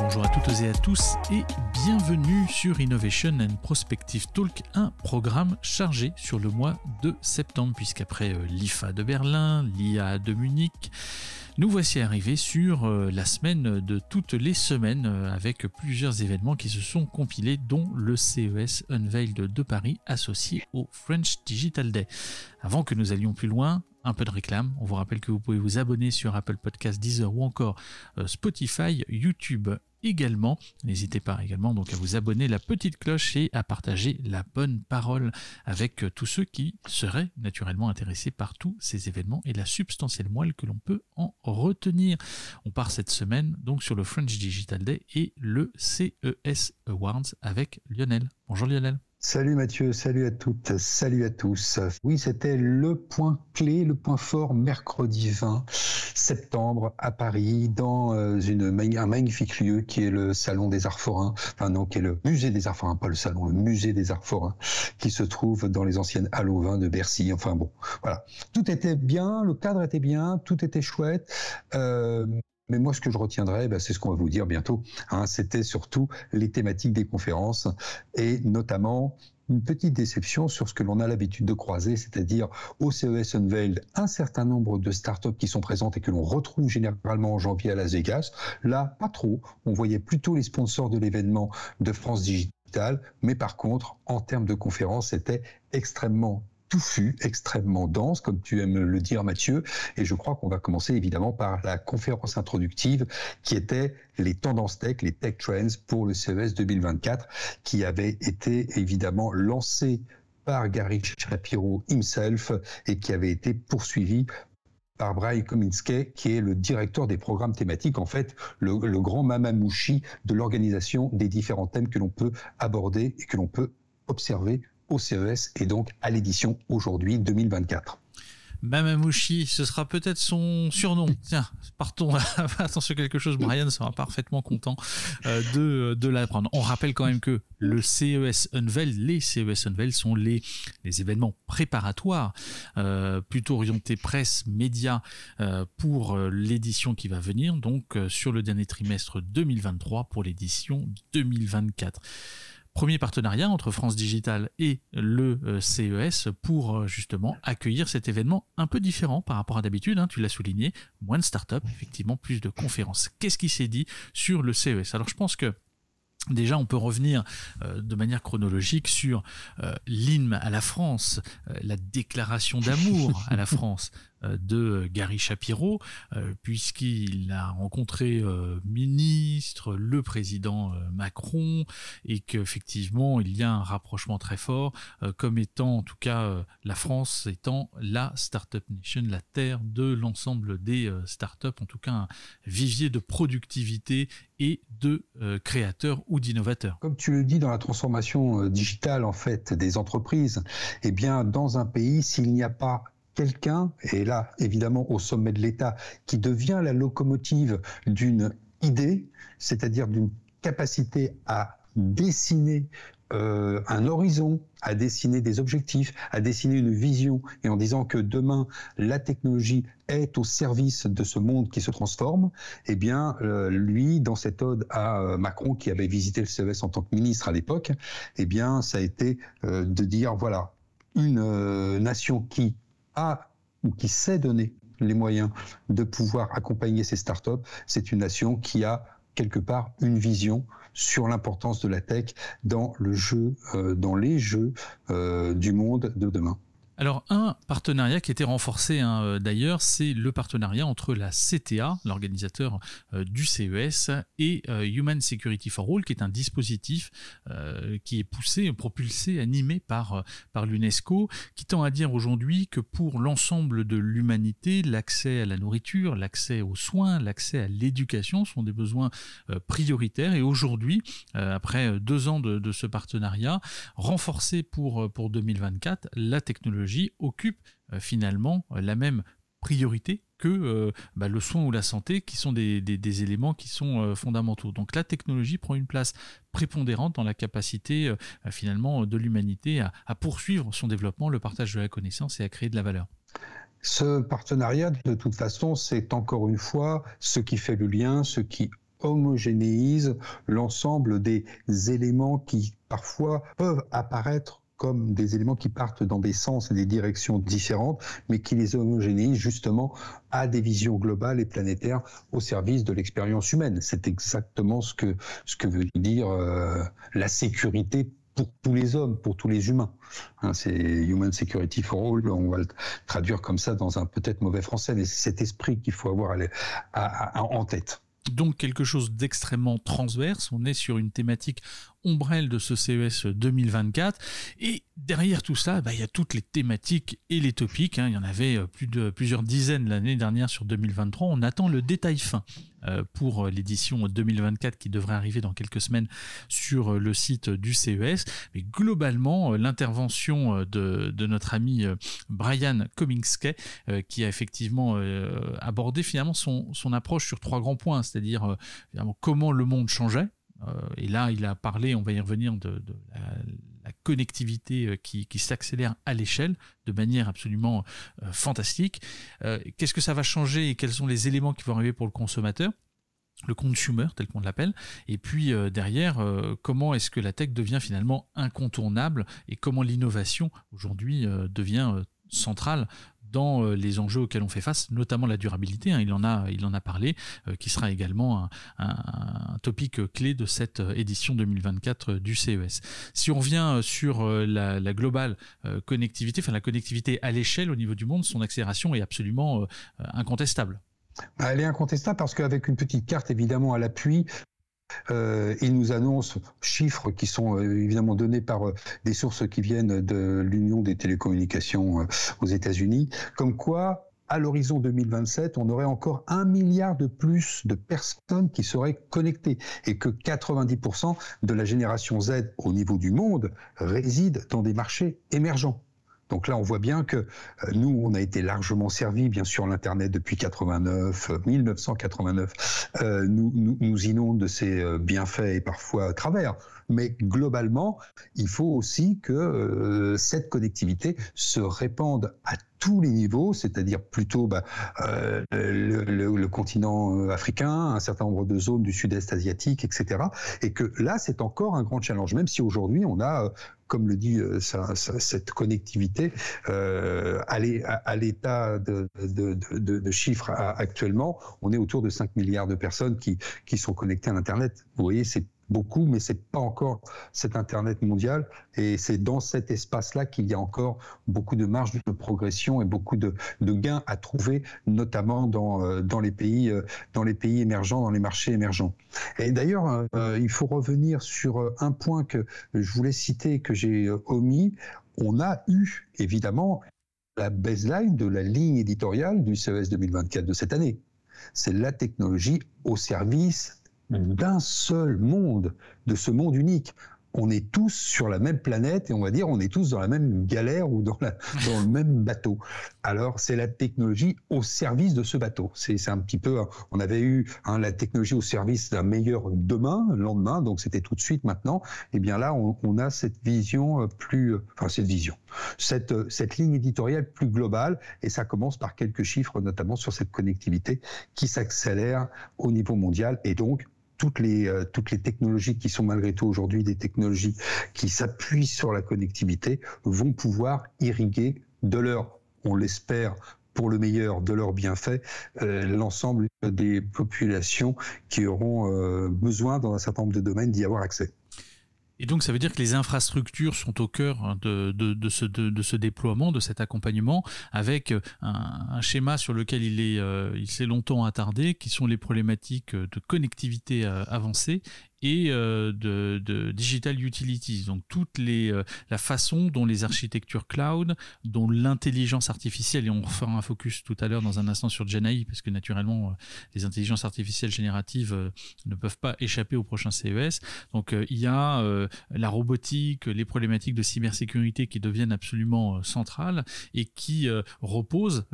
bonjour à toutes et à tous et bienvenue sur Innovation and Prospective Talk, un programme chargé sur le mois de septembre puisqu'après euh, l'IFA de Berlin, l'IA de Munich, nous voici arrivés sur euh, la semaine de toutes les semaines euh, avec plusieurs événements qui se sont compilés dont le CES Unveiled de Paris associé au French Digital Day. Avant que nous allions plus loin, un peu de réclame. On vous rappelle que vous pouvez vous abonner sur Apple Podcast, Deezer ou encore Spotify, YouTube également. N'hésitez pas également donc à vous abonner la petite cloche et à partager la bonne parole avec euh, tous ceux qui seraient naturellement intéressés par tous ces événements et la substantielle moelle que l'on peut en retenir. On part cette semaine donc sur le French Digital Day et le CES Awards avec Lionel. Bonjour Lionel. Salut Mathieu, salut à toutes, salut à tous. Oui, c'était le point clé, le point fort mercredi 20 septembre à Paris, dans euh, un magnifique lieu qui est le Salon des Arts Forains, enfin non, qui est le Musée des Arts Forains, pas le Salon, le Musée des Arts Forains, qui se trouve dans les anciennes Halles de Bercy. Enfin bon, voilà. Tout était bien, le cadre était bien, tout était chouette. Euh, mais moi, ce que je retiendrai, bah, c'est ce qu'on va vous dire bientôt. Hein, C'était surtout les thématiques des conférences et notamment une petite déception sur ce que l'on a l'habitude de croiser, c'est-à-dire au CES Unveiled, un certain nombre de startups qui sont présentes et que l'on retrouve généralement en janvier à Las Vegas. Là, pas trop. On voyait plutôt les sponsors de l'événement de France Digital, mais par contre, en termes de conférences, c'était extrêmement touffu, extrêmement dense, comme tu aimes le dire Mathieu. Et je crois qu'on va commencer évidemment par la conférence introductive qui était les tendances tech, les tech trends pour le CES 2024, qui avait été évidemment lancé par Gary Shapiro himself et qui avait été poursuivi par Brian Kominski, qui est le directeur des programmes thématiques, en fait, le, le grand mamamouchi de l'organisation des différents thèmes que l'on peut aborder et que l'on peut observer au CES et donc à l'édition aujourd'hui 2024. Mamamouchi, ce sera peut-être son surnom. Tiens, partons. Attention, quelque chose. Brian sera parfaitement content euh, de, de l'apprendre. On rappelle quand même que le CES Unveil, les CES Unveil sont les, les événements préparatoires, euh, plutôt orientés presse, médias, euh, pour l'édition qui va venir, donc sur le dernier trimestre 2023 pour l'édition 2024 premier partenariat entre France Digital et le euh, CES pour euh, justement accueillir cet événement un peu différent par rapport à d'habitude, hein, tu l'as souligné, moins de start-up, effectivement plus de conférences. Qu'est-ce qui s'est dit sur le CES Alors je pense que Déjà, on peut revenir euh, de manière chronologique sur l'hymne à la France, la déclaration d'amour à la France, euh, de Gary Shapiro, euh, puisqu'il a rencontré euh, ministre, le président Macron, et qu'effectivement il y a un rapprochement très fort, comme étant en tout cas la France étant la Startup Nation, la terre de l'ensemble des startups, en tout cas un vivier de productivité et de créateurs ou d'innovateurs. Comme tu le dis dans la transformation digitale en fait des entreprises, eh bien dans un pays s'il n'y a pas quelqu'un, et là évidemment au sommet de l'État, qui devient la locomotive d'une idée, c'est-à-dire d'une capacité à dessiner euh, un horizon, à dessiner des objectifs, à dessiner une vision, et en disant que demain la technologie est au service de ce monde qui se transforme, eh bien euh, lui, dans cette ode à euh, Macron qui avait visité le CES en tant que ministre à l'époque, eh bien ça a été de dire voilà une nation qui a ou qui sait donner les moyens de pouvoir accompagner ces startups, c'est une nation qui a quelque part une vision sur l'importance de la tech dans le jeu, euh, dans les jeux euh, du monde de demain. Alors un partenariat qui a été renforcé hein, euh, d'ailleurs, c'est le partenariat entre la CTA, l'organisateur euh, du CES, et euh, Human Security for All, qui est un dispositif qui est poussé, propulsé, animé par, par l'UNESCO, qui tend à dire aujourd'hui que pour l'ensemble de l'humanité, l'accès à la nourriture, l'accès aux soins, l'accès à l'éducation sont des besoins prioritaires. Et aujourd'hui, après deux ans de, de, ce partenariat, renforcé pour, pour 2024, la technologie occupe euh, finalement euh, la même priorité que euh, bah, le soin ou la santé, qui sont des, éléments qui sont fondamentaux. Donc la technologie prend une place prépondérante dans la capacité finalement de l'humanité à, poursuivre son développement, le partage de la connaissance et à créer de la valeur. Ce partenariat, de toute façon, c'est encore une fois ce qui fait le lien, ce qui homogénéise l'ensemble des éléments qui parfois peuvent apparaître comme des éléments qui partent dans des sens et des directions différentes, mais qui les homogénéisent justement à des visions globales et planétaires au service de l'expérience humaine. C'est exactement ce que, ce que veut dire euh, la sécurité pour tous les hommes, pour tous les humains. Hein, c'est Human Security for All, on va le traduire comme ça dans un peut-être mauvais français, mais c'est cet esprit qu'il faut avoir en tête. Donc quelque chose d'extrêmement transverse, on est sur une thématique ombrelle de ce CES 2024. Et derrière tout ça, bah, il y a toutes les thématiques et les topics. Hein. Il y en avait euh, plus plusieurs dizaines l'année dernière sur 2023. On attend le détail fin euh, pour euh, l'édition 2024 qui devrait arriver dans quelques semaines sur le site du CES. Mais globalement, l'intervention de, notre ami Brian Comingsky, qui a effectivement abordé finalement son, approche sur trois grands points, c'est-à-dire comment le monde changeait et là, il a parlé, on va y revenir, de, la, connectivité euh, qui, s'accélère à l'échelle de manière absolument euh, fantastique. Qu'est-ce que ça va changer et quels sont les éléments qui vont arriver pour le consommateur? Le consumer tel qu'on l'appelle, et puis derrière, comment est-ce que la tech devient finalement incontournable et comment l'innovation aujourd'hui devient centrale dans euh, les enjeux auxquels on fait face, notamment la durabilité. Hein, il, en a, il en a parlé, euh, qui sera également un, topic clé de cette euh, édition 2024 du CES. Si on revient sur la, globale connectivité, enfin la connectivité à l'échelle au niveau du monde, son accélération est absolument incontestable. Elle est incontestable parce qu'avec une petite carte évidemment à l'appui, euh, il nous annonce chiffres qui sont euh, évidemment donnés par euh, des sources qui viennent de l'Union des télécommunications aux États-Unis, comme quoi à l'horizon 2027, on aurait encore un milliard de plus de personnes qui seraient connectées et que 90% de la génération Z au niveau du monde réside dans des marchés émergents. Donc là, on voit bien que euh, nous, on a été largement servi, bien sûr, l'Internet depuis 89, 1989, euh, euh, nous, nous, nous, inonde de ses bienfaits et parfois travers. Mais globalement, il faut aussi que cette connectivité se répande à tous les niveaux, c'est-à-dire plutôt bah, euh, le, continent euh, africain, un certain nombre de zones du sud-est asiatique, etc. Et que là, c'est encore un grand challenge, même si aujourd'hui, on a euh, comme le dit cette connectivité, à l'état de, de, chiffres actuellement, on est autour de 5 milliards de personnes qui, qui sont connectées à l'Internet. Vous voyez, c'est beaucoup, mais c'est pas encore cet Internet mondial. Et c'est dans cet espace-là qu'il y a encore beaucoup de marge de progression et beaucoup de, gains à trouver, notamment dans, euh, les pays, euh, dans les pays émergents, dans les marchés émergents. Et d'ailleurs, euh, il faut revenir sur un point que je voulais citer, que j'ai omis. On a eu, évidemment, la baseline de la ligne éditoriale du CES 2024 de cette année. C'est la technologie au service d'un seul monde, de ce monde unique on est tous sur la même planète et on va dire on est tous dans la même galère ou dans, le même bateau. Alors c'est la technologie au service de ce bateau. C'est un petit peu, on avait eu hein, la technologie au service d'un meilleur demain, le lendemain, donc c'était tout de suite maintenant. Et eh bien là, on, a cette vision plus, enfin cette vision, cette, cette ligne éditoriale plus globale et ça commence par quelques chiffres, notamment sur cette connectivité qui s'accélère au niveau mondial et donc toutes les, euh, toutes les technologies qui sont malgré tout aujourd'hui des technologies qui s'appuient sur la connectivité vont pouvoir irriguer de leur, on l'espère, pour le meilleur de leurs bienfaits, euh, l'ensemble des populations qui auront euh, besoin dans un certain nombre de domaines d'y avoir accès. Et donc, ça veut dire que les infrastructures sont au cœur hein, de, de, ce, de, ce, déploiement, de cet accompagnement, avec un, schéma sur lequel il est, il s'est longtemps attardé, qui sont les problématiques de connectivité avancée et euh, de, digital utilities, donc toute les, euh, la façon dont les architectures cloud, dont l'intelligence artificielle, et on fera un focus tout à l'heure dans un instant sur GenAI, parce que naturellement euh, les intelligences artificielles génératives ne peuvent pas échapper au prochain CES. Donc il y a la robotique, les problématiques de cybersécurité qui deviennent absolument centrales et qui reposent,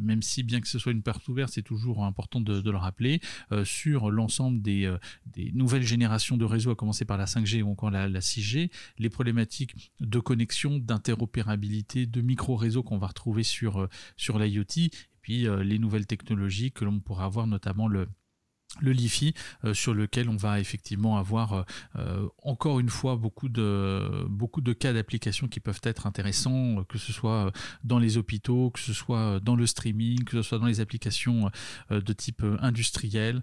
même si bien que ce soit une porte ouverte, c'est toujours important de, le rappeler, sur l'ensemble des, des nouvelles générations de réseaux, à commencer par la 5G ou encore la, 6G, les problématiques de connexion, d'interopérabilité, de micro-réseaux qu'on va retrouver sur, euh, sur l'IoT, et puis euh, les nouvelles technologies que l'on pourra avoir, notamment le, le LiFi euh, sur lequel on va effectivement avoir euh, euh, encore une fois beaucoup de, beaucoup de cas d'application qui peuvent être intéressants, que ce soit dans les hôpitaux, que ce soit dans le streaming, que ce soit dans les applications de type industriel,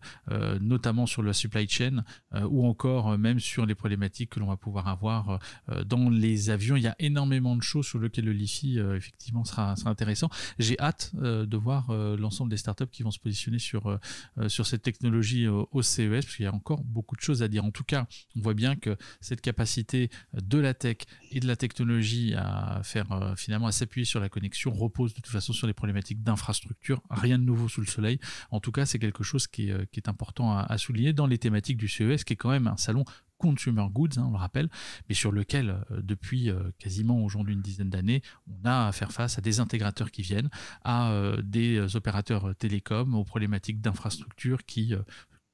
notamment sur la supply chain, ou encore même sur les problématiques que l'on va pouvoir avoir dans les avions. Il y a énormément de choses sur lesquelles le LiFi effectivement sera, sera intéressant. J'ai hâte de voir l'ensemble des startups qui vont se positionner sur, sur cette technologie au, CES, parce qu'il y a encore beaucoup de choses à dire. En tout cas, on voit bien que cette capacité de la tech et de la technologie à faire euh, finalement à s'appuyer sur la connexion repose de toute façon sur les problématiques d'infrastructure. Rien de nouveau sous le soleil. En tout cas, c'est quelque chose qui est, euh, important à, souligner dans les thématiques du CES, qui est quand même un salon consumer goods, hein, on le rappelle, mais sur lequel, euh, depuis quasiment aujourd'hui une dizaine d'années, on a à faire face à des intégrateurs qui viennent, à des opérateurs télécoms, aux problématiques d'infrastructure qui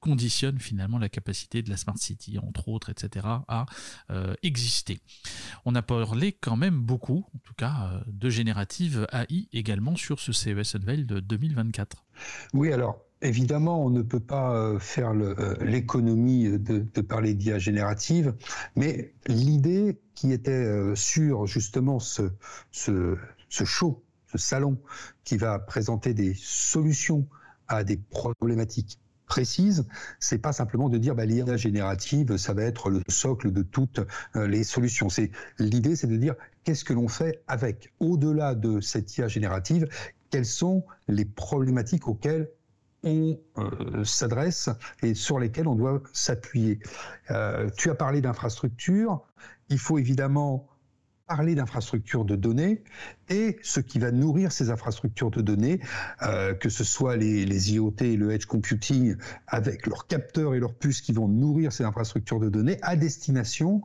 conditionne finalement la capacité de la Smart City, entre autres, etc., à euh, exister. On a parlé quand même beaucoup, en tout cas, euh, de générative AI également sur ce CES Unveil de 2024. Oui, alors Évidemment, on ne peut pas euh, faire l'économie de, parler d'IA générative, mais l'idée qui était sur justement ce, ce, ce show, ce salon, qui va présenter des solutions à des problématiques précise, c'est pas simplement de dire bah, l'IA générative, ça va être le socle de toutes euh, les solutions. C'est l'idée, c'est de dire qu'est-ce que l'on fait avec, au-delà de cette IA générative, quelles sont les problématiques auxquelles on euh, s'adresse et sur lesquelles on doit s'appuyer. Euh, tu as parlé d'infrastructure. Il faut évidemment parler d'infrastructures de données et ce qui va nourrir ces infrastructures de données, euh, que ce soit les, les, IoT et le edge computing avec leurs capteurs et leurs puces qui vont nourrir ces infrastructures de données à destination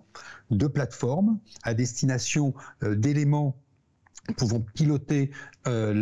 de plateformes, à destination d'éléments pouvant piloter euh,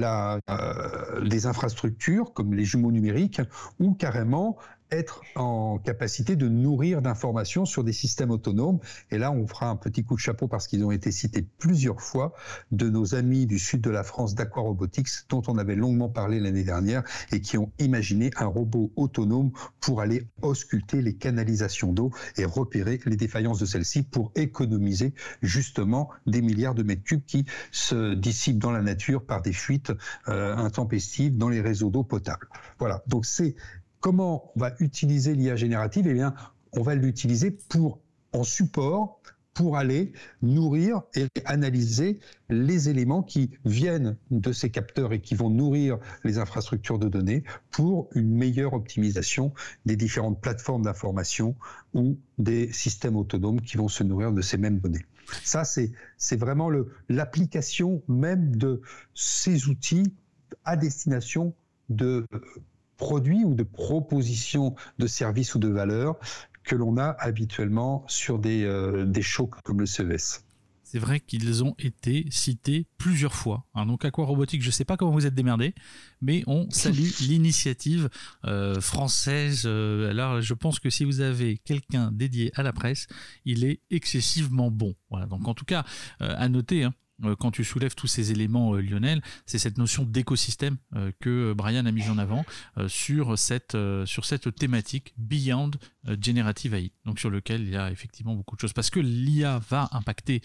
euh, des infrastructures comme les jumeaux numériques ou carrément être en capacité de nourrir d'informations sur des systèmes autonomes. Et là, on fera un petit coup de chapeau parce qu'ils ont été cités plusieurs fois de nos amis du sud de la France d'Aquarobotics, dont on avait longuement parlé l'année dernière et qui ont imaginé un robot autonome pour aller ausculter les canalisations d'eau et repérer les défaillances de celles-ci pour économiser justement des milliards de mètres cubes qui se dissipent dans la nature par des fuites euh, intempestives dans les réseaux d'eau potable. Voilà. Donc c'est Comment on va utiliser l'IA générative? Eh bien, on va l'utiliser pour en support pour aller nourrir et analyser les éléments qui viennent de ces capteurs et qui vont nourrir les infrastructures de données pour une meilleure optimisation des différentes plateformes d'information ou des systèmes autonomes qui vont se nourrir de ces mêmes données. Ça, c'est vraiment l'application même de ces outils à destination de produits ou de propositions de services ou de valeurs que l'on a habituellement sur des, euh, des shows comme le CES. C'est vrai qu'ils ont été cités plusieurs fois. Hein, donc Aqua Robotique, je ne sais pas comment vous êtes démerdés, mais on salue l'initiative euh, française. Euh, alors je pense que si vous avez quelqu'un dédié à la presse, il est excessivement bon. Voilà. Donc en tout cas, à noter. Hein, euh, quand tu soulèves tous ces éléments, euh, Lionel, c'est cette notion d'écosystème euh, que Brian a mis en avant sur, cette, sur cette thématique Beyond Generative AI, donc sur lequel il y a effectivement beaucoup de choses. Parce que l'IA va impacter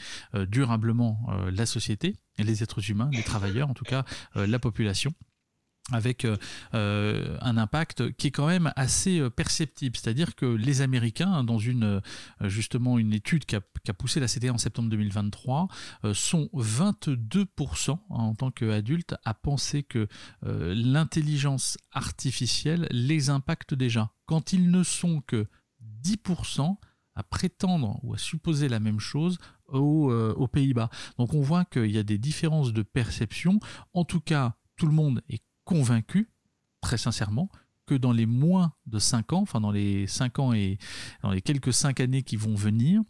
durablement la société, les êtres humains, les travailleurs, en tout cas la population avec euh, euh, un impact qui est quand même assez euh, perceptible. C'est-à-dire que les Américains, dans une justement une étude qui a, poussé la CDA en septembre 2023, sont 22% hein, en tant qu'adultes à penser que l'intelligence artificielle les impacte déjà, quand ils ne sont que 10% à prétendre ou à supposer la même chose aux Pays-Bas. Donc on voit qu'il y a des différences de perception. En tout cas, tout le monde est convaincu, très sincèrement, que dans les moins de 5 ans, enfin dans les 5 ans et dans les quelques 5 années qui vont venir,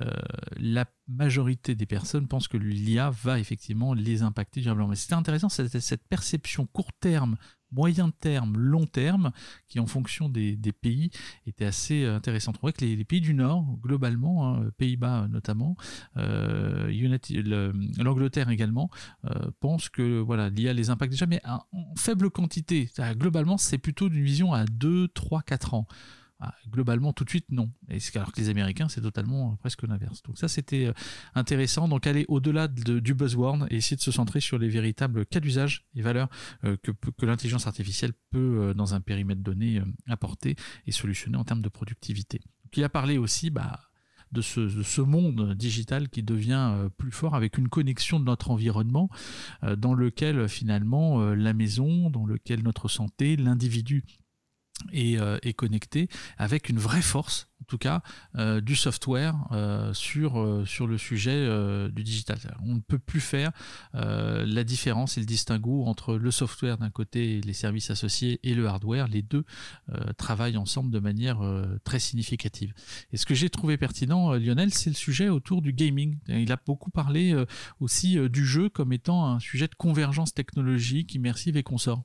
euh, la majorité des personnes pensent que l'IA va effectivement les impacter durablement. Mais c'était intéressant, cette, cette perception court terme moyen terme, long terme, qui en fonction des, pays était assez intéressant. On voit que les, pays du Nord, globalement, hein, Pays-Bas notamment, l'Angleterre également, pensent que voilà, l'IA les impacts déjà, mais en faible quantité. Globalement, c'est plutôt d'une vision à 2, 3, 4 ans. Ah, globalement, tout de suite, non. Et alors que les Américains, c'est totalement euh, presque l'inverse. Donc ça, c'était euh, intéressant. Donc aller au-delà du buzzword et essayer de se centrer sur les véritables cas d'usage et valeurs euh, que, que l'intelligence artificielle peut, dans un périmètre donné, apporter et solutionner en termes de productivité. il a parlé aussi bah, de ce, monde digital qui devient plus fort avec une connexion de notre environnement dans lequel finalement la maison, dans lequel notre santé, l'individu euh, et, connecté avec une vraie force, en tout cas, euh, du software euh, sur, sur le sujet du digital. On ne peut plus faire la différence et le distinguo entre le software d'un côté et les services associés et le hardware. Les deux travaillent ensemble de manière très significative. Et ce que j'ai trouvé pertinent, Lionel, c'est le sujet autour du gaming. Il a beaucoup parlé aussi du jeu comme étant un sujet de convergence technologique, immersive et consort.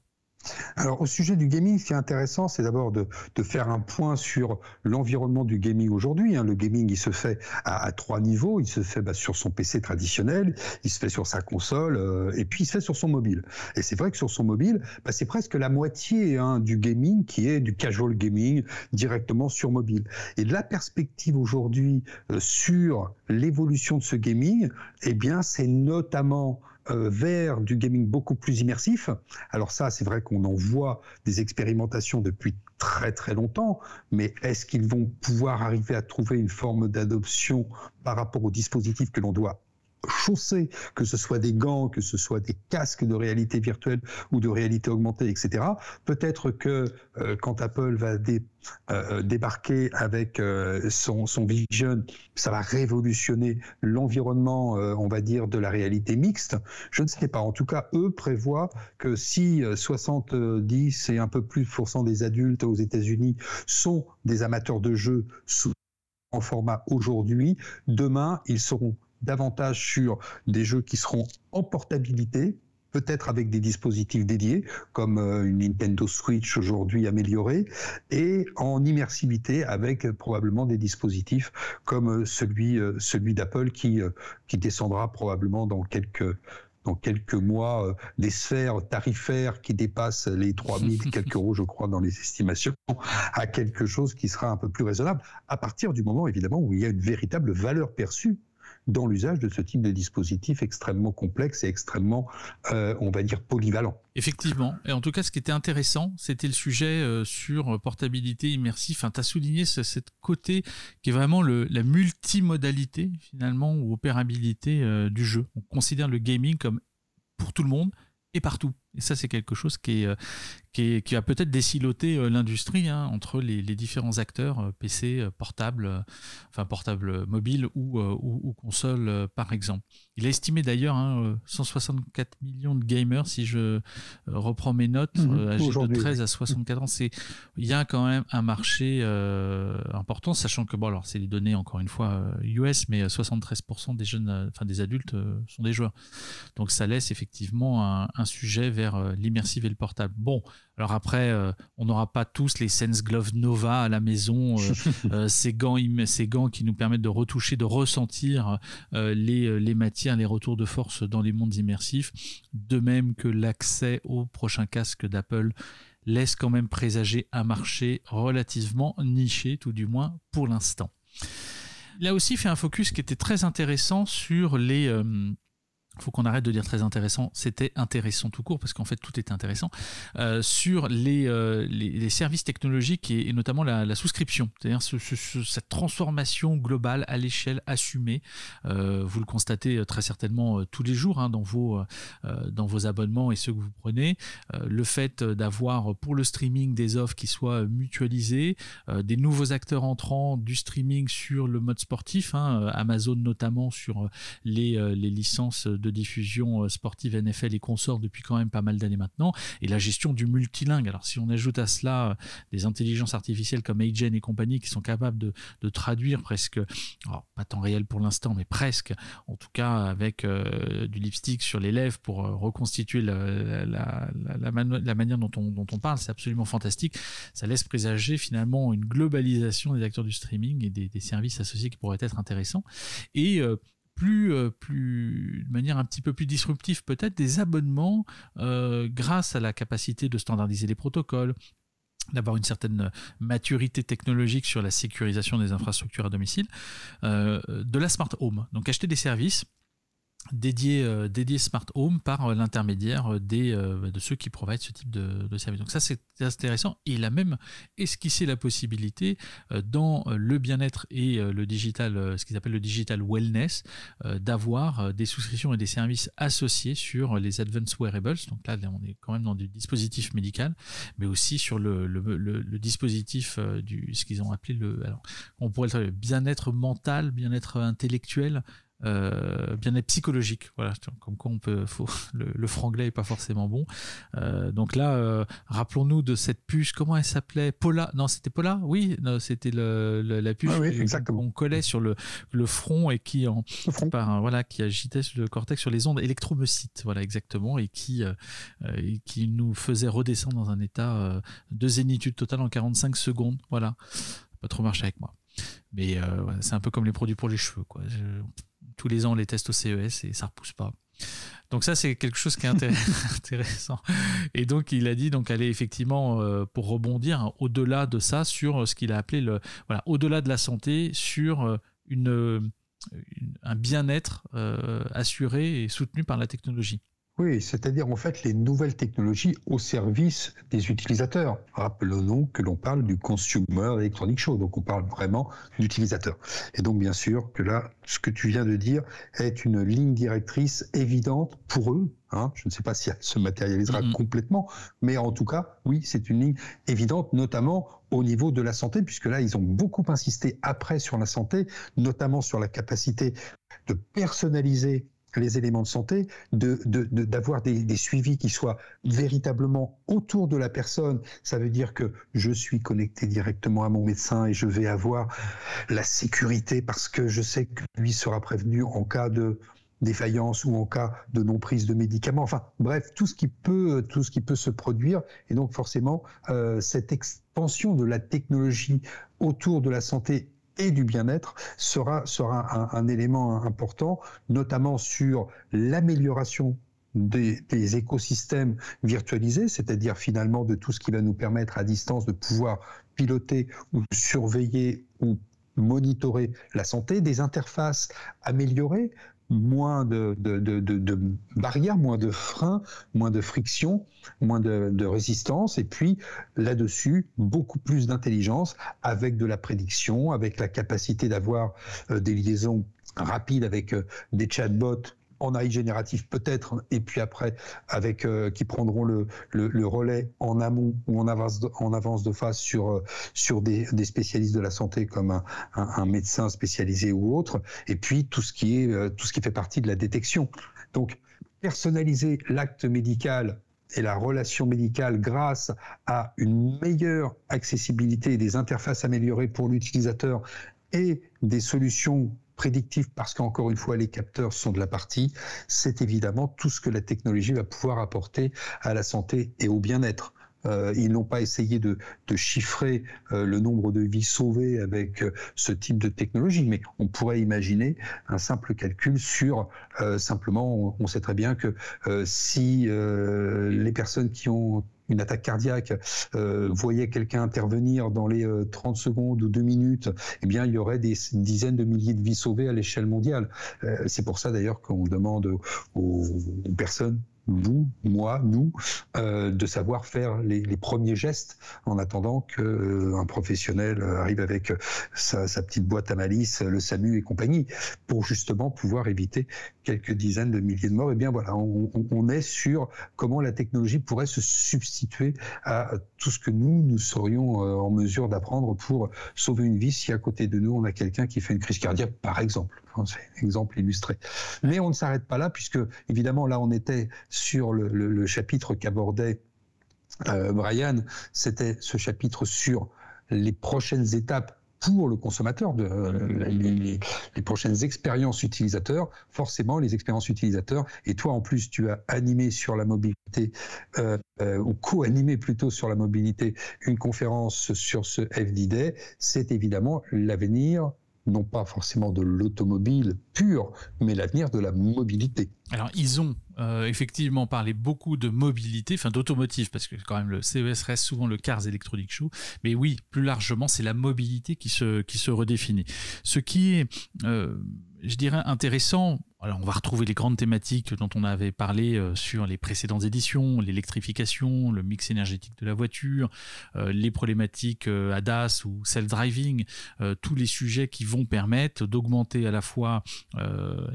Alors, au sujet du gaming, ce qui est intéressant, c'est d'abord de, faire un point sur l'environnement du gaming aujourd'hui. Hein. Le gaming, il se fait à, trois niveaux. Il se fait bah, sur son PC traditionnel, il se fait sur sa console, euh, et puis il se fait sur son mobile. Et c'est vrai que sur son mobile, bah, c'est presque la moitié hein, du gaming qui est du casual gaming directement sur mobile. Et la perspective aujourd'hui euh, sur l'évolution de ce gaming, eh bien, c'est notamment vers du gaming beaucoup plus immersif. Alors ça, c'est vrai qu'on en voit des expérimentations depuis très très longtemps, mais est-ce qu'ils vont pouvoir arriver à trouver une forme d'adoption par rapport aux dispositifs que l'on doit chaussées, que ce soit des gants, que ce soit des casques de réalité virtuelle ou de réalité augmentée, etc. Peut-être que euh, quand Apple va euh, débarquer avec euh, son, son, Vision, ça va révolutionner l'environnement, on va dire, de la réalité mixte. Je ne sais pas. En tout cas, eux prévoient que si 70 et un peu plus des adultes aux États-Unis sont des amateurs de jeux en format aujourd'hui, demain, ils seront davantage sur des jeux qui seront en portabilité, peut-être avec des dispositifs dédiés, comme euh, une Nintendo Switch aujourd'hui améliorée, et en immersivité avec euh, probablement des dispositifs comme euh, celui, celui d'Apple qui, qui descendra probablement dans quelques dans quelques mois des sphères tarifaires qui dépassent les 3000 quelques euros, je crois, dans les estimations, à quelque chose qui sera un peu plus raisonnable, à partir du moment, évidemment, où il y a une véritable valeur perçue dans l'usage de ce type de dispositif extrêmement complexe et extrêmement, euh, on va dire, polyvalent. Effectivement. Et en tout cas, ce qui était intéressant, c'était le sujet euh, sur portabilité immersive. Enfin, tu as souligné ce, côté qui est vraiment la multimodalité, finalement, ou opérabilité euh, du jeu. On considère le gaming comme pour tout le monde et partout. Et ça, c'est quelque chose qui, est, euh, qui, qui a peut-être déciloté euh, l'industrie hein, entre les, les, différents acteurs, euh, PC, portable, enfin portable mobile ou, ou, ou console, par exemple. Il a estimé d'ailleurs hein, 164 millions de gamers, si je reprends mes notes, mmh, âgés de 13 à 64 ans. C'est, il y a quand même un marché important, sachant que, bon, alors c'est les données, encore une fois, US, mais 73% des jeunes, enfin des adultes sont des joueurs. Donc ça laisse effectivement un, un sujet vers euh, l'immersive et le portable. Bon, alors après, euh, on n'aura pas tous les Sense Glove Nova à la maison, euh, ces, gants, ces gants qui nous permettent de retoucher, de ressentir les, les matières, les retours de force dans les mondes immersifs. De même que l'accès au prochain casque d'Apple laisse quand même présager un marché relativement niché, tout du moins pour l'instant. Il a aussi fait un focus qui était très intéressant sur les, faut qu'on arrête de dire très intéressant, c'était intéressant tout court, parce qu'en fait tout était intéressant, euh, sur euh, les, les, services technologiques et, notamment la, souscription, c'est-à-dire cette transformation globale à l'échelle assumée. Euh, vous le constatez très certainement tous les jours hein, dans, vos, dans vos abonnements et ceux que vous prenez. le fait d'avoir pour le streaming des offres qui soient mutualisées, des nouveaux acteurs entrants du streaming sur le mode sportif, hein, Amazon notamment sur les, les licences de diffusion sportive NFL et consorts depuis quand même pas mal d'années maintenant, et la gestion du multilingue. Alors si on ajoute à cela des intelligences artificielles comme Agen et compagnie qui sont capables de, traduire presque, alors pas temps réel pour l'instant, mais presque, en tout cas avec du lipstick sur les lèvres pour reconstituer la, manière dont on, parle, c'est absolument fantastique. Ça laisse présager finalement une globalisation des acteurs du streaming et des, services associés qui pourraient être intéressants. Et euh, plus, euh, plus, de manière un petit peu plus disruptive peut-être, des abonnements euh, grâce à la capacité de standardiser les protocoles, d'avoir une certaine maturité technologique sur la sécurisation des infrastructures à domicile, de la smart home. Donc acheter des services dédié, euh, dédié Smart Home par euh, l'intermédiaire euh, de ceux qui provident ce type de, de service. Donc ça c'est intéressant. Il a même esquissé la possibilité dans le bien-être et le digital, ce qu'ils appellent le digital wellness, d'avoir des souscriptions et des services associés sur les advanced wearables. Donc là on est quand même dans du dispositif médical, mais aussi sur le, dispositif du ce qu'ils ont appelé le, on pourrait le bien-être mental, bien-être intellectuel. Euh, bien-être psychologique. Voilà, comme quoi on peut, faut, le, franglais est pas forcément bon. Euh, donc là, euh, rappelons-nous de cette puce. Comment elle s'appelait? Paula Non, c'était Paula. Oui, c'était le, la puce ah qu'on collait sur le, le front et qui en par, voilà qui agitait le cortex sur les ondes électromyocytes. Voilà exactement et qui et qui nous faisait redescendre dans un état de zénitude totale en 45 secondes. Voilà, pas trop marché avec moi. Mais c'est un peu comme les produits pour les cheveux, quoi tous les ans, on les teste au CES et ça repousse pas. Donc ça, c'est quelque chose qui est intéressant. Et donc, il a dit donc aller effectivement, euh, pour rebondir, au-delà de ça, sur ce qu'il a appelé le, voilà, au-delà de la santé, sur euh, une, un bien-être euh, assuré et soutenu par la technologie. Oui, c'est-à-dire en fait les nouvelles technologies au service des utilisateurs. Rappelons que l'on parle du Consumer Electronic Show, donc on parle vraiment d'utilisateurs. Et donc bien sûr que là, ce que tu viens de dire est une ligne directrice évidente pour eux. Hein. Je ne sais pas si elle se matérialisera mm-hmm. complètement, mais en tout cas, oui, c'est une ligne évidente, notamment au niveau de la santé, puisque là, ils ont beaucoup insisté après sur la santé, notamment sur la capacité de personnaliser les éléments de santé, d'avoir de, des, suivis qui soient véritablement autour de la personne. Ça veut dire que je suis connecté directement à mon médecin et je vais avoir la sécurité parce que je sais que lui sera prévenu en cas de défaillance ou en cas de non prise de médicaments. Enfin, bref, tout ce qui peut, tout ce qui peut se produire. Et donc, forcément, euh, cette expansion de la technologie autour de la santé et du bien-être sera, sera un, élément important, notamment sur l'amélioration des, des, écosystèmes virtualisés, c'est-à-dire finalement de tout ce qui va nous permettre à distance de pouvoir piloter ou surveiller ou monitorer la santé, des interfaces améliorées, moins de, barrières, moins de freins, moins de friction, moins de, résistance, et puis là-dessus, beaucoup plus d'intelligence avec de la prédiction, avec la capacité d'avoir euh, des liaisons rapides avec euh, des chatbots en AI génératif peut-être, et puis après avec euh, qui prendront le, le, relais en amont ou en avance de, en avance de phase sur euh, sur des, spécialistes de la santé comme un, un, médecin spécialisé ou autre, et puis tout ce qui est euh, tout ce qui fait partie de la détection. Donc personnaliser l'acte médical et la relation médicale grâce à une meilleure accessibilité, des interfaces améliorées pour l'utilisateur et des solutions prédictif parce qu'encore une fois, les capteurs sont de la partie, c'est évidemment tout ce que la technologie va pouvoir apporter à la santé et au bien-être. Euh, ils n'ont pas essayé de, chiffrer euh, le nombre de vies sauvées avec euh, ce type de technologie, mais on pourrait imaginer un simple calcul sur simplement, on, sait très bien que si les personnes qui ont une attaque cardiaque euh, voyait quelqu'un intervenir dans les 30 euh, secondes ou 2 minutes, eh bien, il y aurait des dizaines de milliers de vies sauvées à l'échelle mondiale. Euh, c'est pour ça d'ailleurs qu'on demande aux personnes vous, moi, nous, euh, de savoir faire les, premiers gestes en attendant qu'un euh, professionnel arrive avec sa, petite boîte à malice, le SAMU et compagnie, pour justement pouvoir éviter quelques dizaines de milliers de morts. Et eh bien voilà, on, est sur comment la technologie pourrait se substituer à tout ce que nous, nous serions euh, en mesure d'apprendre pour sauver une vie si à côté de nous on a quelqu'un qui fait une crise cardiaque, par exemple. Exemple illustré. Mais on ne s'arrête pas là, puisque évidemment là on était sur le, chapitre qu'abordait euh, Brian, c'était ce chapitre sur les prochaines étapes pour le consommateur, euh, les, prochaines expériences utilisateurs, forcément les expériences utilisateurs, et toi en plus tu as animé sur la mobilité, euh, ou co-animé plutôt sur la mobilité, une conférence sur ce FD c'est évidemment l'avenir non pas forcément de l'automobile pure, mais l'avenir de la mobilité. Alors ils ont euh, effectivement parlé beaucoup de mobilité, enfin d'automotive, parce que quand même le CES reste souvent le Cars Electronic Show, mais oui, plus largement, c'est la mobilité qui se, qui se redéfinit. Ce qui est, euh, je dirais, intéressant, alors on va retrouver les grandes thématiques dont on avait parlé euh, sur les précédentes éditions, l'électrification, le mix énergétique de la voiture, les problématiques ADAS ou self-driving, tous les sujets qui vont permettre d'augmenter à la fois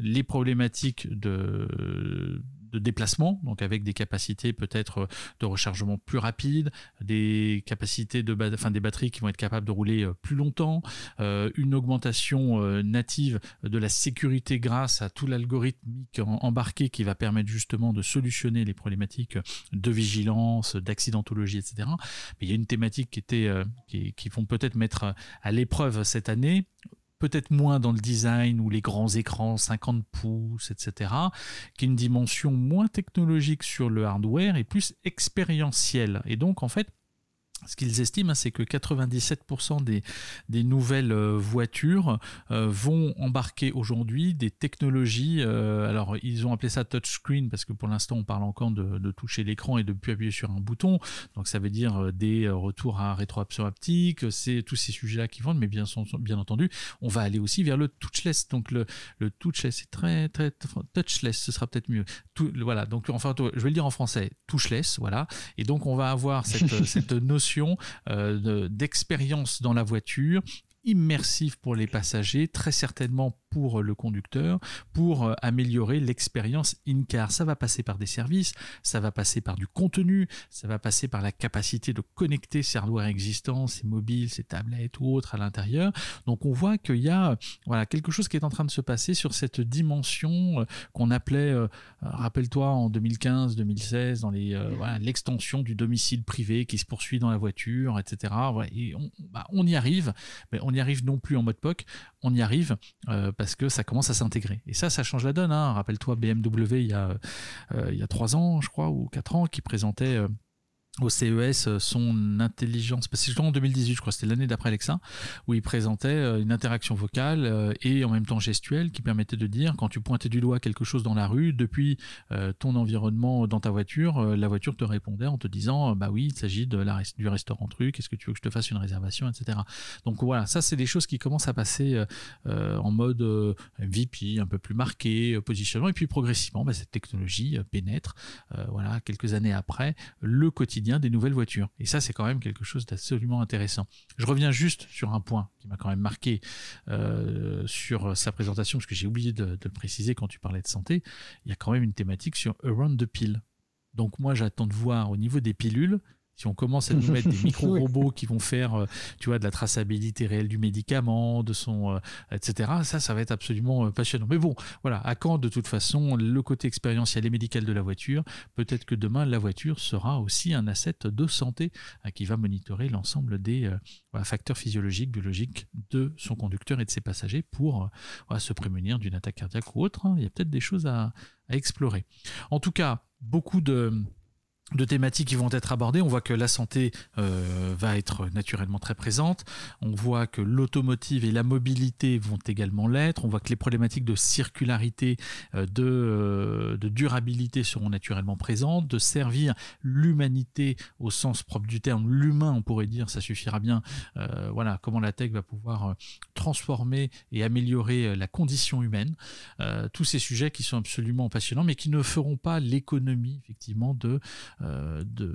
les problématiques de de déplacement, donc avec des capacités peut-être de rechargement plus rapides, des capacités de enfin, des batteries qui vont être capables de rouler euh, plus longtemps, euh, une augmentation euh, native de la sécurité grâce à tout l'algorithmique embarqué qui va permettre justement de solutionner les problématiques de vigilance, d'accidentologie, etc. Mais il y a une thématique qui était qui vont peut-être mettre à l'épreuve cette année peut-être moins dans le design ou les grands écrans 50 pouces, etc., qui est une dimension moins technologique sur le hardware et plus expérientielle. Et donc, en fait, ce qu'ils estiment, hein, c'est que 97% des, des, nouvelles euh, voitures euh, vont embarquer aujourd'hui des technologies. Euh, alors, ils ont appelé ça touchscreen parce que pour l'instant, on parle encore de, toucher l'écran et de plus appuyer sur un bouton. Donc, ça veut dire des retours à rétroabsorption optique. C'est tous ces sujets-là qui vendent, mais bien, bien entendu, on va aller aussi vers le touchless. Donc, le, le touchless, c'est très, très, touchless, ce sera peut-être mieux. Tout, voilà. Donc, enfin, je vais le dire en français, touchless, voilà. Et donc, on va avoir cette, cette notion euh, d'expérience dans la voiture immersif pour les passagers, très certainement pour le conducteur, pour euh, améliorer l'expérience in-car. Ça va passer par des services, ça va passer par du contenu, ça va passer par la capacité de connecter ses hardware existants, ses mobiles, ses tablettes ou autres à l'intérieur. Donc on voit qu'il y a voilà, quelque chose qui est en train de se passer sur cette dimension euh, qu'on appelait, euh, rappelle-toi, en 2015-2016, dans les l'extension du domicile privé qui se poursuit dans la voiture, etc. Et on, bah, on y arrive, mais on y arrive non plus en mode POC, on y arrive euh, parce que ça commence à s'intégrer. Et ça, ça change la donne. Hein. Rappelle-toi BMW il y, a, euh, il y a 3 ans, je crois, ou 4 ans, qui présentait euh, au CES euh, son intelligence, parce que c'était en 2018, je crois, c'était l'année d'après Alexa, où il présentait euh, une interaction vocale euh, et en même temps gestuelle qui permettait de dire, quand tu pointais du doigt quelque chose dans la rue, depuis ton environnement dans ta voiture, la voiture te répondait en te disant, bah oui, il s'agit de la, du restaurant truc, est-ce que tu veux que je te fasse une réservation, etc. Donc voilà, ça c'est des choses qui commencent à passer en mode VP, un peu plus marqué, positionnement, et puis progressivement, bah, cette technologie pénètre, voilà, quelques années après, le quotidien des nouvelles voitures. Et ça, c'est quand même quelque chose d'absolument intéressant. Je reviens juste sur un point qui m'a quand même marqué euh, sur sa présentation, parce que j'ai oublié de, de, le préciser quand tu parlais de santé. Il y a quand même une thématique sur Around the Pill. Donc moi, j'attends de voir au niveau des pilules si on commence à nous mettre des micro-robots qui vont faire, euh, tu vois, de la traçabilité réelle du médicament, de son, euh, etc. Ça, ça va être absolument euh, passionnant. Mais bon, voilà, à quand de toute façon le côté expérientiel et médical de la voiture Peut-être que demain la voiture sera aussi un asset de santé qui va monitorer l'ensemble des facteurs physiologiques, biologiques de son conducteur et de ses passagers pour se prémunir d'une attaque cardiaque ou autre. Hein. Il y a peut-être des choses à explorer. En tout cas, beaucoup de de thématiques qui vont être abordées. On voit que la santé euh, va être naturellement très présente. On voit que l'automotive et la mobilité vont également l'être. On voit que les problématiques de circularité, euh, euh, de, durabilité seront naturellement présentes. De servir l'humanité au sens propre du terme, l'humain, on pourrait dire, ça suffira bien. voilà, comment la tech va pouvoir transformer et améliorer la condition humaine. tous ces sujets qui sont absolument passionnants, mais qui ne feront pas l'économie effectivement de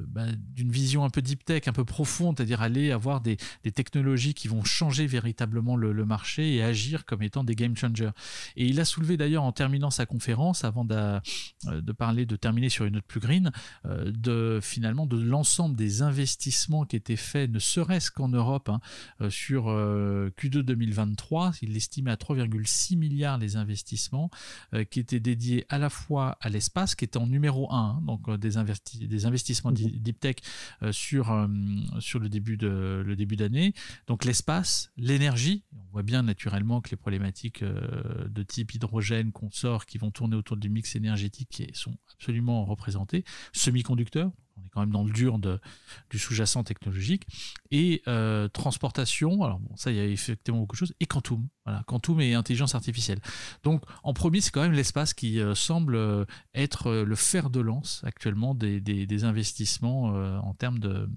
bah, d'une vision un peu deep tech, un peu profonde, c'est-à-dire aller avoir des, technologies qui vont changer véritablement le, marché et agir comme étant des game changers. Et il a soulevé d'ailleurs en terminant sa conférence, avant de, de parler de terminer sur une note plus green, de finalement de l'ensemble des investissements qui étaient faits, ne serait-ce qu'en Europe, hein, sur Q2 2023. Il estimait à 3,6 milliards les investissements qui étaient dédiés à la fois à l'espace, qui était en numéro 1, hein, donc des, des investissements deep tech sur, sur le début de le début d'année. Donc l'espace, l'énergie. On voit bien naturellement que les problématiques de type hydrogène qu'on sort, qui vont tourner autour du mix énergétique, sont absolument représentées. Semi-conducteurs, on quand même dans le dur du sous-jacent technologique, et euh, transportation, alors bon, ça il y a effectivement beaucoup de choses, et quantum, voilà, quantum et intelligence artificielle. Donc en premier, c'est quand même l'espace qui euh, semble euh, être le fer de lance actuellement des, des, investissements en termes de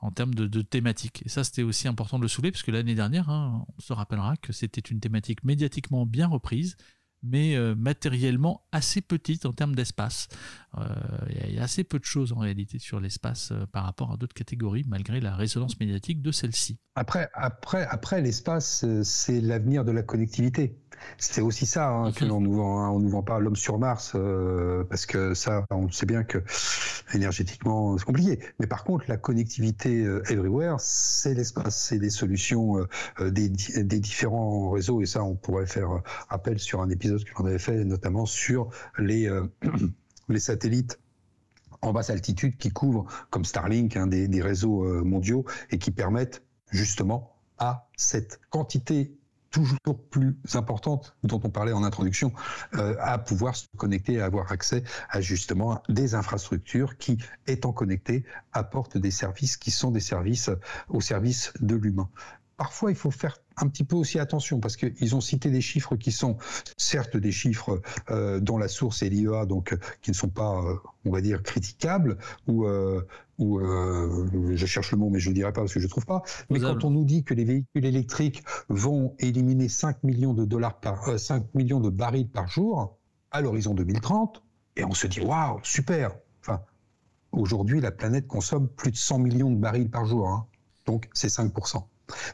en termes de thématiques. Et ça, c'était aussi important de le soulever, parce que l'année dernière, hein, on se rappellera que c'était une thématique médiatiquement bien reprise, mais euh, matériellement assez petite en termes d'espace. Euh, il y, a assez peu de choses en réalité sur l'espace euh, par rapport à d'autres catégories, malgré la résonance médiatique de celle-ci. Après, après, après l'espace, c'est l'avenir de la connectivité. C'est aussi ça hein, que l'on nous vend. Hein. On nous vend pas l'homme sur Mars parce que ça, on sait bien que énergétiquement c'est compliqué. Mais par contre, la connectivité everywhere, c'est l'espace, c'est des solutions des, des, différents réseaux. Et ça, on pourrait faire appel sur un épisode que l'on avait fait, notamment sur les, euh, les satellites en basse altitude qui couvrent, comme Starlink, hein, des, réseaux euh, mondiaux et qui permettent justement à cette quantité toujours plus importante dont on parlait en introduction, euh, à pouvoir se connecter et avoir accès à justement des infrastructures qui, étant connectées, apportent des services qui sont des services au service de l'humain parfois, il faut faire un petit peu aussi attention parce qu'ils ont cité des chiffres qui sont certes des chiffres euh, dont la source est l'IEA, donc qui ne sont pas, euh, on va dire, critiquables ou, euh, ou je cherche le mot, mais je ne le dirai pas parce que je ne trouve pas. Mais quand on nous dit que les véhicules électriques vont éliminer 5 millions de dollars par 5 millions de barils par jour à l'horizon 2030, et on se dit waouh, super. Enfin, aujourd'hui, la planète consomme plus de 100 millions de barils par jour, hein. donc c'est 5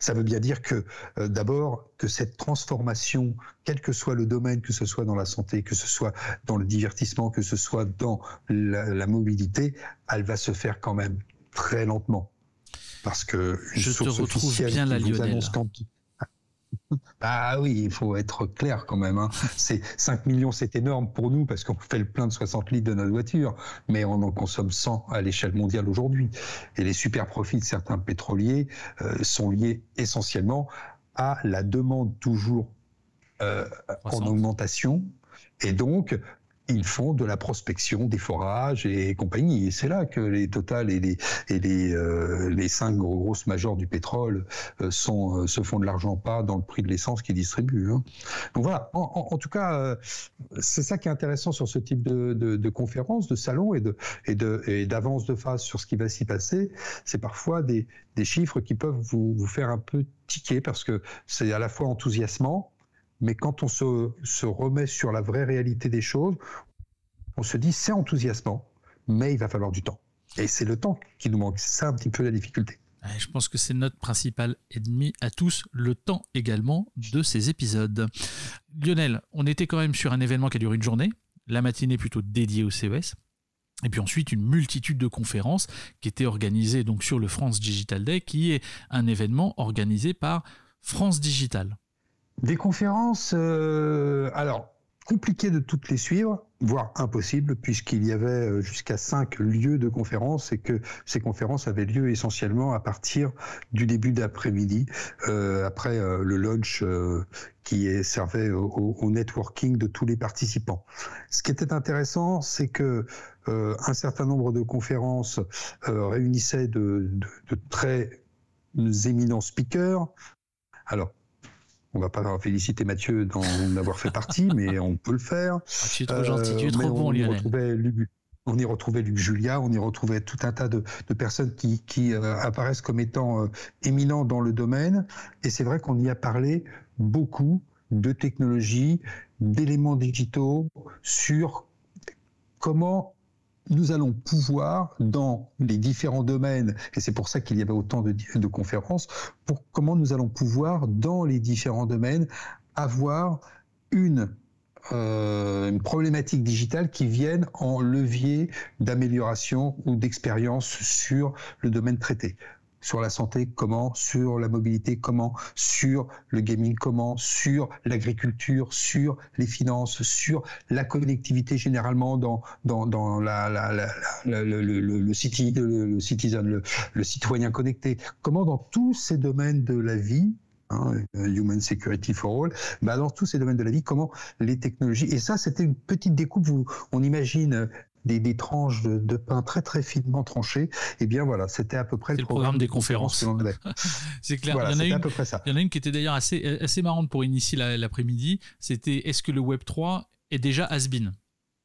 ça veut bien dire que euh, d'abord que cette transformation, quel que soit le domaine, que ce soit dans la santé, que ce soit dans le divertissement, que ce soit dans la, mobilité, elle va se faire quand même très lentement. Parce que je te retrouve bien la Lionel. Bah oui, il faut être clair quand même. Hein. C'est 5 millions, c'est énorme pour nous parce qu'on fait le plein de 60 litres de notre voiture, mais on en consomme 100 à l'échelle mondiale aujourd'hui. Et les super profits de certains pétroliers euh, sont liés essentiellement à la demande toujours euh, en augmentation et donc ils font de la prospection, des forages et compagnie. Et c'est là que les Total et les et les euh, les cinq grosses majors du pétrole euh, sont euh, se font de l'argent pas dans le prix de l'essence qu'ils distribuent. Hein. Donc voilà. En, tout cas, c'est ça qui est intéressant sur ce type de, de, de conférences, de salons et de et de et de phase sur ce qui va s'y passer. C'est parfois des des chiffres qui peuvent vous, vous faire un peu tiquer parce que c'est à la fois enthousiasmant mais quand on se, remet sur la vraie réalité des choses, on se dit c'est enthousiasmant, mais il va falloir du temps. Et c'est le temps qui nous manque. C'est ça un petit peu la difficulté. Je pense que c'est notre principal ennemi à tous, le temps également de ces épisodes. Lionel, on était quand même sur un événement qui a duré une journée, la matinée plutôt dédiée au CES. Et puis ensuite, une multitude de conférences qui étaient organisées donc sur le France Digital Day, qui est un événement organisé par France Digital. Des conférences, euh, alors, compliqué de toutes les suivre, voire impossible, puisqu'il y avait euh, jusqu'à cinq lieux de conférences et que ces conférences avaient lieu essentiellement à partir du début d'après-midi, euh, après le lunch qui servait au, networking de tous les participants. Ce qui était intéressant, c'est que un certain nombre de conférences réunissaient de, de, de très éminents speakers. Alors, on va pas féliciter Mathieu d'en avoir fait partie, mais on peut le faire. Ah, tu es trop gentil, tu es trop bon, Lionel. on y retrouvait Luc Julia, on y retrouvait tout un tas de, personnes qui, euh, apparaissent comme étant euh, éminents dans le domaine. Et c'est vrai qu'on y a parlé beaucoup de technologies, d'éléments digitaux, sur comment nous allons pouvoir, dans les différents domaines, et c'est pour ça qu'il y avait autant de, conférences, pour comment nous allons pouvoir, dans les différents domaines, avoir euh, une problématique digitale qui vienne en levier d'amélioration ou d'expérience sur le domaine traité sur la santé, comment, sur la mobilité, comment, sur le gaming, comment, sur l'agriculture, sur les finances, sur la connectivité généralement dans, la, le, citoyen connecté, comment dans tous ces domaines de la vie, Hein, Human Security for All, bah dans tous ces domaines de la vie, comment les technologies, et ça c'était une petite découpe, où on imagine des, tranches de, pain très très finement tranchées. Et eh bien voilà, c'était à peu près le programme, des conférences. c'est clair. il, y en a une, il y en a une qui était d'ailleurs assez, assez marrante pour initier l'après-midi. C'était est-ce que le Web 3 est déjà has-been?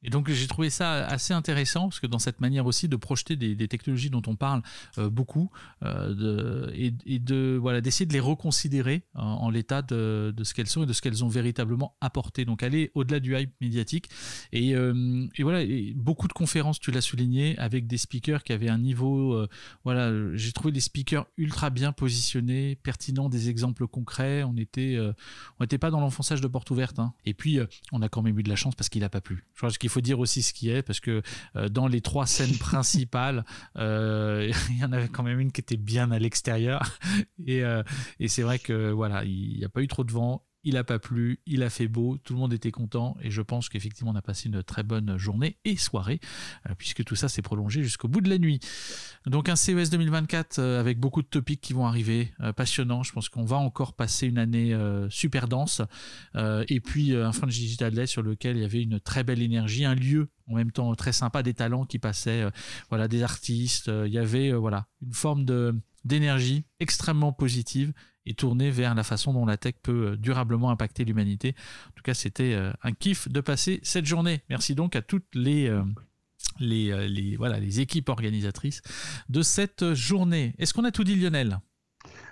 Et donc j'ai trouvé ça assez intéressant parce que dans cette manière aussi de projeter des, technologies dont on parle euh, beaucoup euh, et, de voilà d'essayer de les reconsidérer en, l'état de, ce qu'elles sont et de ce qu'elles ont véritablement apporté. Donc aller au-delà du hype médiatique et, euh, voilà beaucoup de conférences tu l'as souligné avec des speakers qui avaient un niveau voilà j'ai trouvé des speakers ultra bien positionnés, pertinents, des exemples concrets. On était on n'était pas dans l'enfonçage de porte ouverte. Hein. Et puis on a quand même eu de la chance parce qu'il a pas plu. Je pense qu'il faut dire aussi ce qui est, parce que euh, dans les trois scènes principales, euh, il y en avait quand même une qui était bien à l'extérieur. Et, euh, et c'est vrai que voilà, il n'y a pas eu trop de vent il n'a pas plu, il a fait beau, tout le monde était content et je pense qu'effectivement on a passé une très bonne journée et soirée euh, puisque tout ça s'est prolongé jusqu'au bout de la nuit. Donc un CES 2024 euh, avec beaucoup de topics qui vont arriver, euh, passionnant. Je pense qu'on va encore passer une année super dense et puis un French Digital Day sur lequel il y avait une très belle énergie, un lieu en même temps très sympa, des talents qui passaient, voilà, des artistes. il y avait voilà une forme d'énergie extrêmement positive et tourner vers la façon dont la tech peut euh, durablement impacter l'humanité. En tout cas, c'était euh, un kiff de passer cette journée. Merci donc à toutes les, euh, les, voilà, les équipes organisatrices de cette journée. Est-ce qu'on a tout dit, Lionel?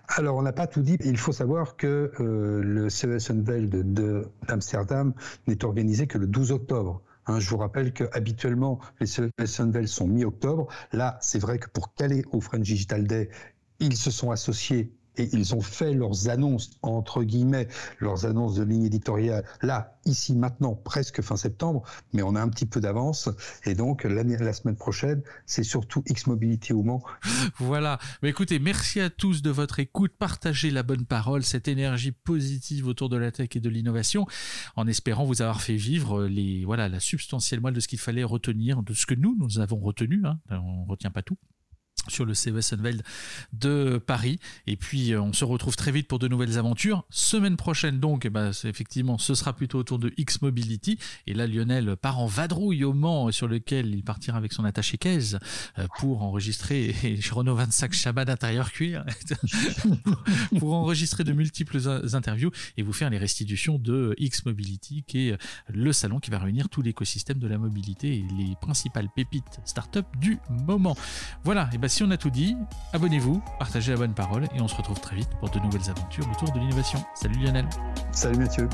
Alors, on n'a pas tout dit. Il faut savoir que le CES Unveiled d'Amsterdam n'est organisé que le 12 octobre. Hein, je vous rappelle que habituellement les CES Unveiled sont mi-octobre. Là, c'est vrai que pour caler au French Digital Day, ils se sont associés et ils ont fait leurs annonces, entre guillemets, leurs annonces de ligne éditoriale, là, ici, maintenant, presque fin septembre, mais on a un petit peu d'avance. Et donc, la semaine prochaine, c'est surtout X-Mobility au Mans. Voilà. Mais écoutez, merci à tous de votre écoute. Partagez la bonne parole, cette énergie positive autour de la tech et de l'innovation, en espérant vous avoir fait vivre les, voilà, la substantielle moelle de ce qu'il fallait retenir, de ce que nous, nous avons retenu. Hein. On ne retient pas tout sur le CES Unveiled de Paris. Et puis, euh, on se retrouve très vite pour de nouvelles aventures. Semaine prochaine, donc, eh ben, effectivement, ce sera plutôt autour de X Mobility. Et là, Lionel part en vadrouille au Mans, sur lequel il partira avec son attaché caisse euh, pour enregistrer Renault 25 Chabat d'intérieur cuir, pour enregistrer de multiples interviews et vous faire les restitutions de X Mobility, qui est le salon qui va réunir tout l'écosystème de la mobilité et les principales pépites start-up du moment. Voilà, et ben si on a tout dit, abonnez-vous, partagez la bonne parole et on se retrouve très vite pour de nouvelles aventures autour de l'innovation. Salut Lionel. Salut Mathieu.